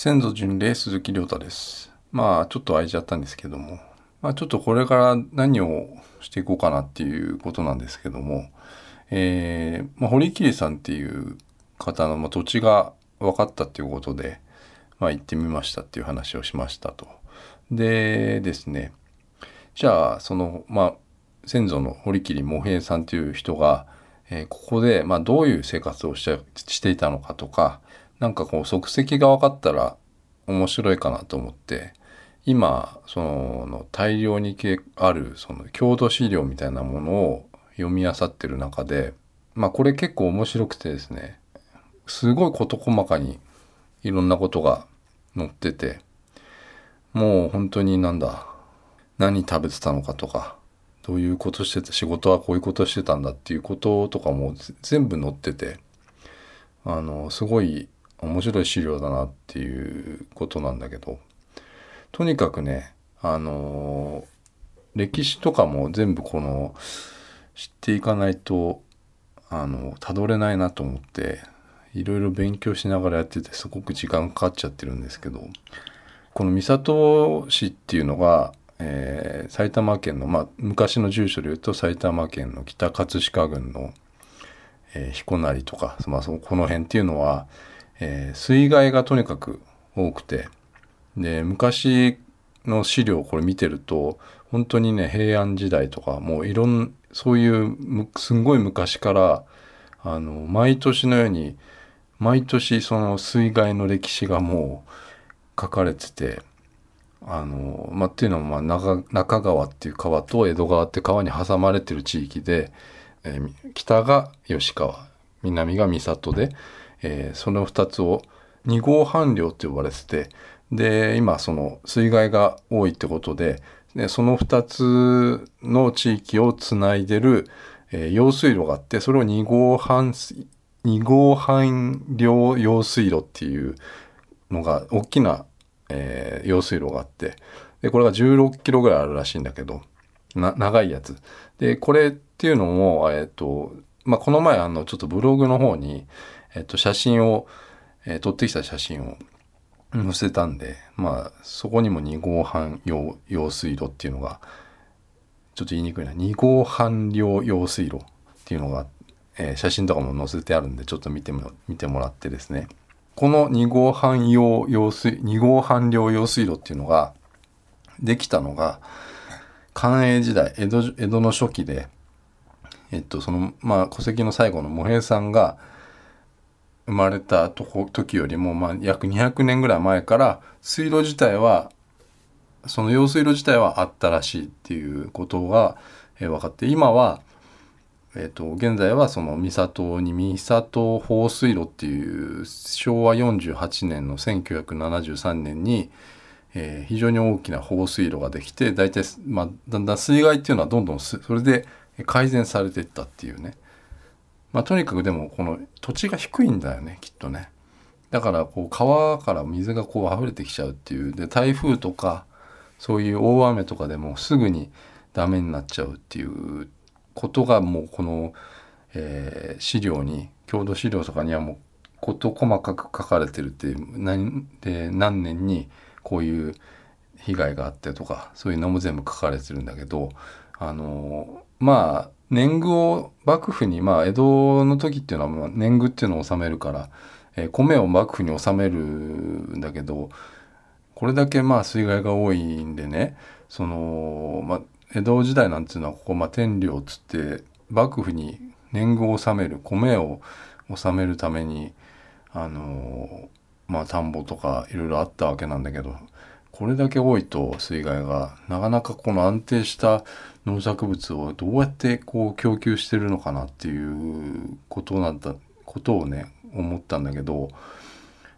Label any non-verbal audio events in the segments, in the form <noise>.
先祖巡礼鈴木亮太です。まあちょっと空いちゃったんですけども、まあちょっとこれから何をしていこうかなっていうことなんですけども、えー、まあ、堀切さんっていう方の、まあ、土地が分かったっていうことで、まあ行ってみましたっていう話をしましたと。でですね、じゃあその、まあ先祖の堀切茂平さんという人が、えーここで、まあ、どういう生活をししていたのかとかなんかこう足跡が分かったら面白いかなと思って今その大量にあるその郷土資料みたいなものを読み漁ってる中でまあこれ結構面白くてですねすごい事細かにいろんなことが載っててもう本当になんだ何食べてたのかとかどういうことしてた仕事はこういうことしてたんだっていうこととかも全部載っててあのすごい面白い資料だなっていうことなんだけどとにかくねあの歴史とかも全部この知っていかないとあのたどれないなと思っていろいろ勉強しながらやっててすごく時間かかっちゃってるんですけどこの三郷市っていうのが、えー埼玉県の、まあ、昔の住所で言うと埼玉県の北葛飾郡の、えー彦成とか、まあ、この辺っていうのは、えー水害がとにかく多くて。で昔の資料をこれ見てると本当にね平安時代とかもういろんそういうすんごい昔からあの毎年のように毎年その水害の歴史がもう書かれててあの、まあ、っていうのも、中中川っていう川と江戸川って川に挟まれてる地域で、えー北が吉川南が三郷で、えーその2つを二号半領って呼ばれててで今その水害が多いってことででその2つの地域をつないでる、えー用水路があってそれを二号半二号半領用水路っていうのが大きな、えー用水路があってでこれが16キロぐらいあるらしいんだけど長いやつ。でこれっていうのも、えっとまあ、この前あのちょっとブログの方に、えっと、写真を、えー撮ってきた写真を載せたんで、まあ、そこにも2号半用用水路っていうのがちょっと言いにくいな。2号半量用水路っていうのが、えー写真とかも載せてあるんでちょっと見ても見てもらってですね。この2号半用用水2号半量用水路っていうのができたのが寛永時代江戸江戸の初期で、えっとそのまあ、戸籍の最後の茂平さんが生まれたとこ時よりも、まあ、約200年ぐらい前から水路自体はその用水路自体はあったらしいっていうことが、えー分かって今は、えー、と現在はその三郷に三郷放水路っていう昭和48年の1973年に、えー非常に大きな放水路ができて大体、まあ、だんだん水害っていうのはどんどんそれで改善されていったっていうね。まあ、とにかくでもこの土地が低いんだよねきっとね。だからこう川から水がこう溢れてきちゃうっていう。で台風とかそういう大雨とかでもすぐにダメになっちゃうっていうことがもうこの、えー資料に郷土資料とかにはもう事細かく書かれてるっていう何で何年にこういう被害があってとかそういうのも全部書かれてるんだけどあのまあ年貢を幕府にまあ江戸の時っていうのは年貢っていうのを納めるから、えー米を幕府に納めるんだけどこれだけまあ水害が多いんでねその、まあ、江戸時代なんていうのはここ、まあ、天領っつって幕府に年貢を納める米を納めるためにあのまあ田んぼとかいろいろあったわけなんだけどこれだけ多いと水害がなかなかこの安定した農作物をどうやってこう供給してるのかなっていうことなんだことをね思ったんだけど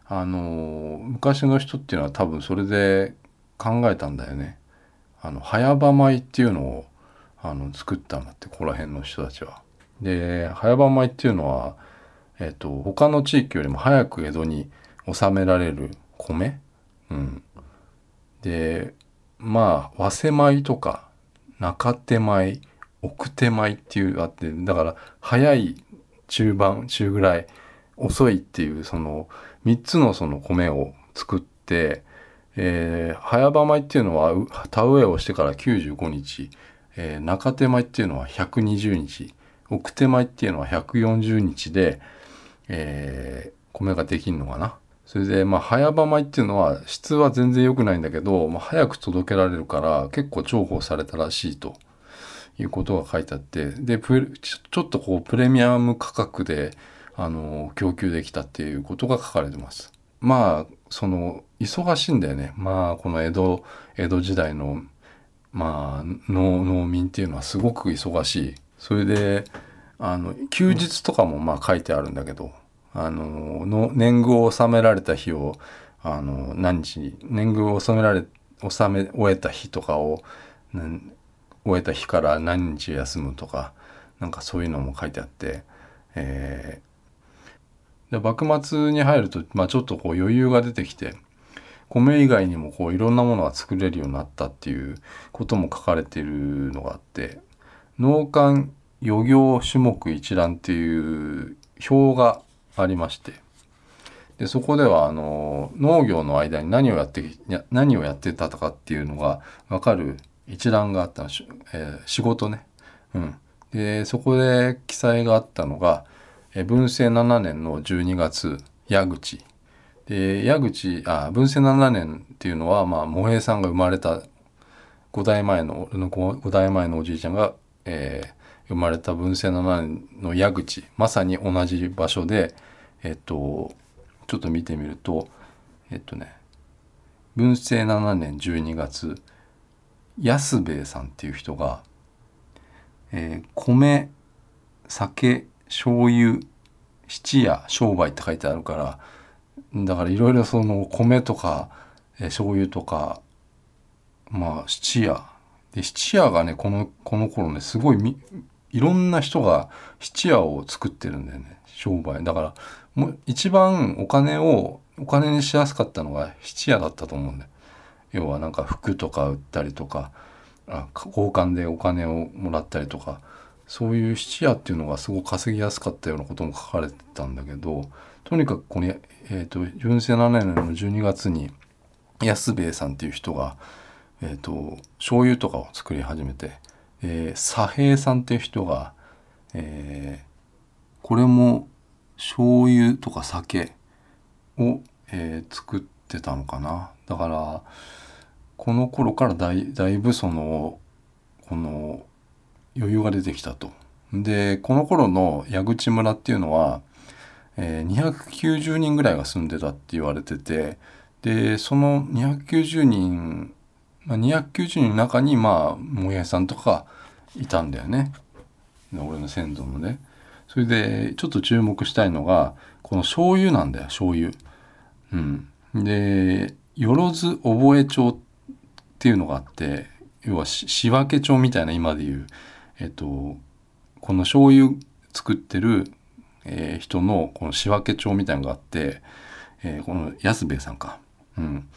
あの昔の人っていうのは多分それで考えたんだよね。あの早場米っていうのをあの作ったんだってここら辺の人たちは。で早場米っていうのは、えっと他の地域よりも早く江戸に収められる米、うん、でまあ早生米とか中手米奥手米っていうあってだから早い中盤中ぐらい遅いっていうその3つのその米を作って、えー、早場米っていうのは田植えをしてから95日、えー、中手米っていうのは120日奥手米っていうのは140日で、えー、米ができるのかな？それでまあ早場米っていうのは質は全然良くないんだけど、まあ、早く届けられるから結構重宝されたらしいと。いうことが書いてあってでちょっとこうプレミアム価格であの供給できたっていうことが書かれてます。まあその忙しいんだよね。まあこの江戸江戸時代のまあ農農民っていうのはすごく忙しい。それであの休日とかもまあ書いてあるんだけど。あのの年貢を納められた日をあの何日年貢を納められ納め終えた日とかを終えた日から何日休むとかなんかそういうのも書いてあって、えー、で幕末に入ると、まあ、ちょっとこう余裕が出てきて米以外にもこういろんなものが作れるようになったっていうことも書かれているのがあって農館漁業種目一覧っていう表がありまして。でそこではあの農業の間に何をやって何をやってたかっていうのが分かる一覧があったの、えー、仕事ね。うん、でそこで記載があったのが、えー、文政7年の12月矢口。で矢口あ文政7年っていうのは、まあ、茂平さんが生まれた5代前の俺の 5, 5代前のおじいちゃんが、えー、生まれた文政7年の矢口まさに同じ場所でえっとちょっと見てみるとえっとね文政7年12月安兵衛さんっていう人が、えー、米酒醤油七夜商売って書いてあるからだからいろいろその米とか、えー、醤油とかまあ七夜で七夜がねこのこの頃ねすごいみいろんな人が七夜を作ってるんだよね。商売。だからもう一番お金をお金にしやすかったのが七夜だったと思うんだよ。要はなんか服とか売ったりとかあ交換でお金をもらったりとか。そういう質屋っていうのがすごく稼ぎやすかったようなことも書かれてたんだけどとにかくこれ、えーと、純正7年の12月に安兵衛さんっていう人が、えーと、醤油とかを作り始めて、えー、左平さんっていう人が、えー、これも醤油とか酒を、えー、作ってたのかなだからこの頃からだいだいぶそのこの余裕が出てきたと。でこの頃の矢口村っていうのは、えー、290人ぐらいが住んでたって言われててでその290人、まあ、290人の中にまあもやさんとかいたんだよね俺の先祖のね。それでちょっと注目したいのがこの醤油なんだよ醤油。うん、でよ津覚町っていうのがあって要は仕分け帳みたいな今でいうえっとこの醤油作ってる、えー、人のこの仕分け帳みたいなのがあって、えー、この安兵衛さんか、うん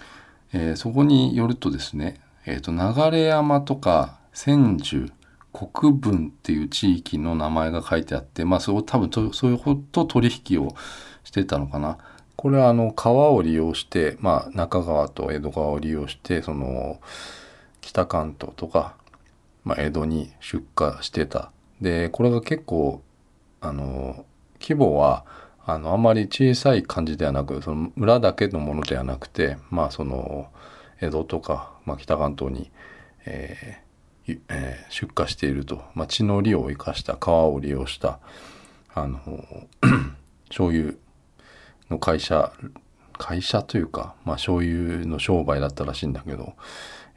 えー、そこによるとですね、えーと、流山とか千住国分っていう地域の名前が書いてあってまあそ多分とそういうこと取引をしてたのかな。これはあの川を利用して、まあ、中川と江戸川を利用してその北関東とか、まあ、江戸に出荷してた。でこれが結構あの規模はあのあんまり小さい感じではなくその村だけのものではなくてまあその江戸とか、まあ、北関東に、えーえー、出荷していると、まあ、地の利を生かした川を利用したあの <clears throat> 醤油の会社会社というか、まあ、醤油の商売だったらしいんだけど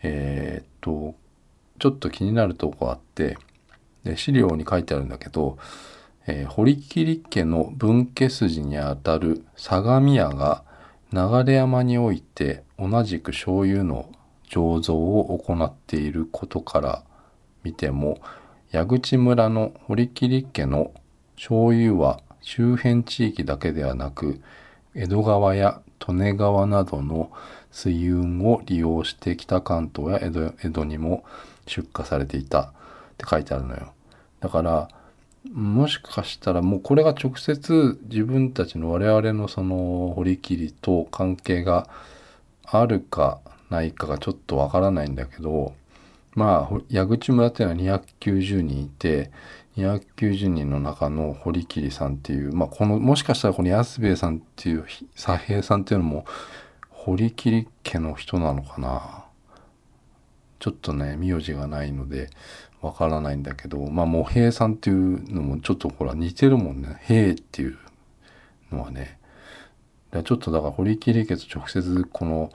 えー、っとちょっと気になるとこあってで資料に書いてあるんだけど、えー、堀切家の分家筋にあたる相模屋が流山において同じく醤油の醸造を行っていることから見ても矢口村の堀切家の醤油は周辺地域だけではなく江戸川や利根川などの水運を利用して北関東や江戸江戸にも出荷されていたって書いてあるのよ。だからもしかしたらもうこれが直接自分たちの我々のその堀切と関係があるかないかがちょっとわからないんだけどまあ矢口村っていうのは290人いて290人の中の堀切さんっていう、まあ、このもしかしたらこの安兵衛さんっていう左平さんっていうのも堀切家の人なのかな。ちょっとね名字がないのでわからないんだけどまあ茂平さんっていうのもちょっとほら似てるもんね平っていうのはねちょっとだから堀切家と直接この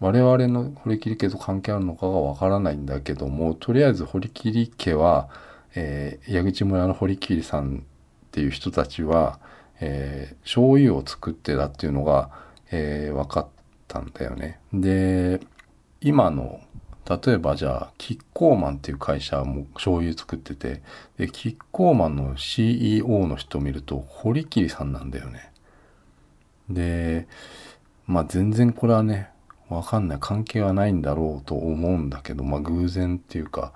我々の堀切家と関係あるのかがわからないんだけどもとりあえず堀切家はえー、矢口村の堀切さんっていう人たちは、えー、醤油を作ってたっていうのが、えー、分かったんだよね。で今の例えばじゃあキッコーマンっていう会社も醤油作っててでキッコーマンの CEO の人を見ると堀切さんなんだよね。でまあ全然これはねわかんない関係はないんだろうと思うんだけどまあ偶然っていうか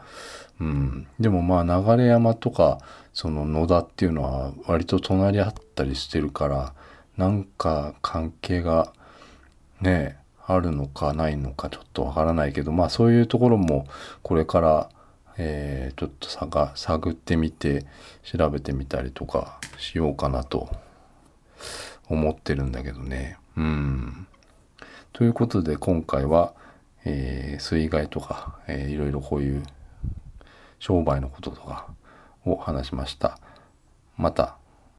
うん、でもまあ流山とかその野田っていうのは割と隣り合ったりしてるからなんか関係がねえあるのかないのかちょっとわからないけどまあそういうところもこれから、えー、ちょっと探探ってみて調べてみたりとかしようかなと思ってるんだけどね。うん。ということで今回は、えー、水害とか、えー、いろいろこういう商売のこととかを話しました。また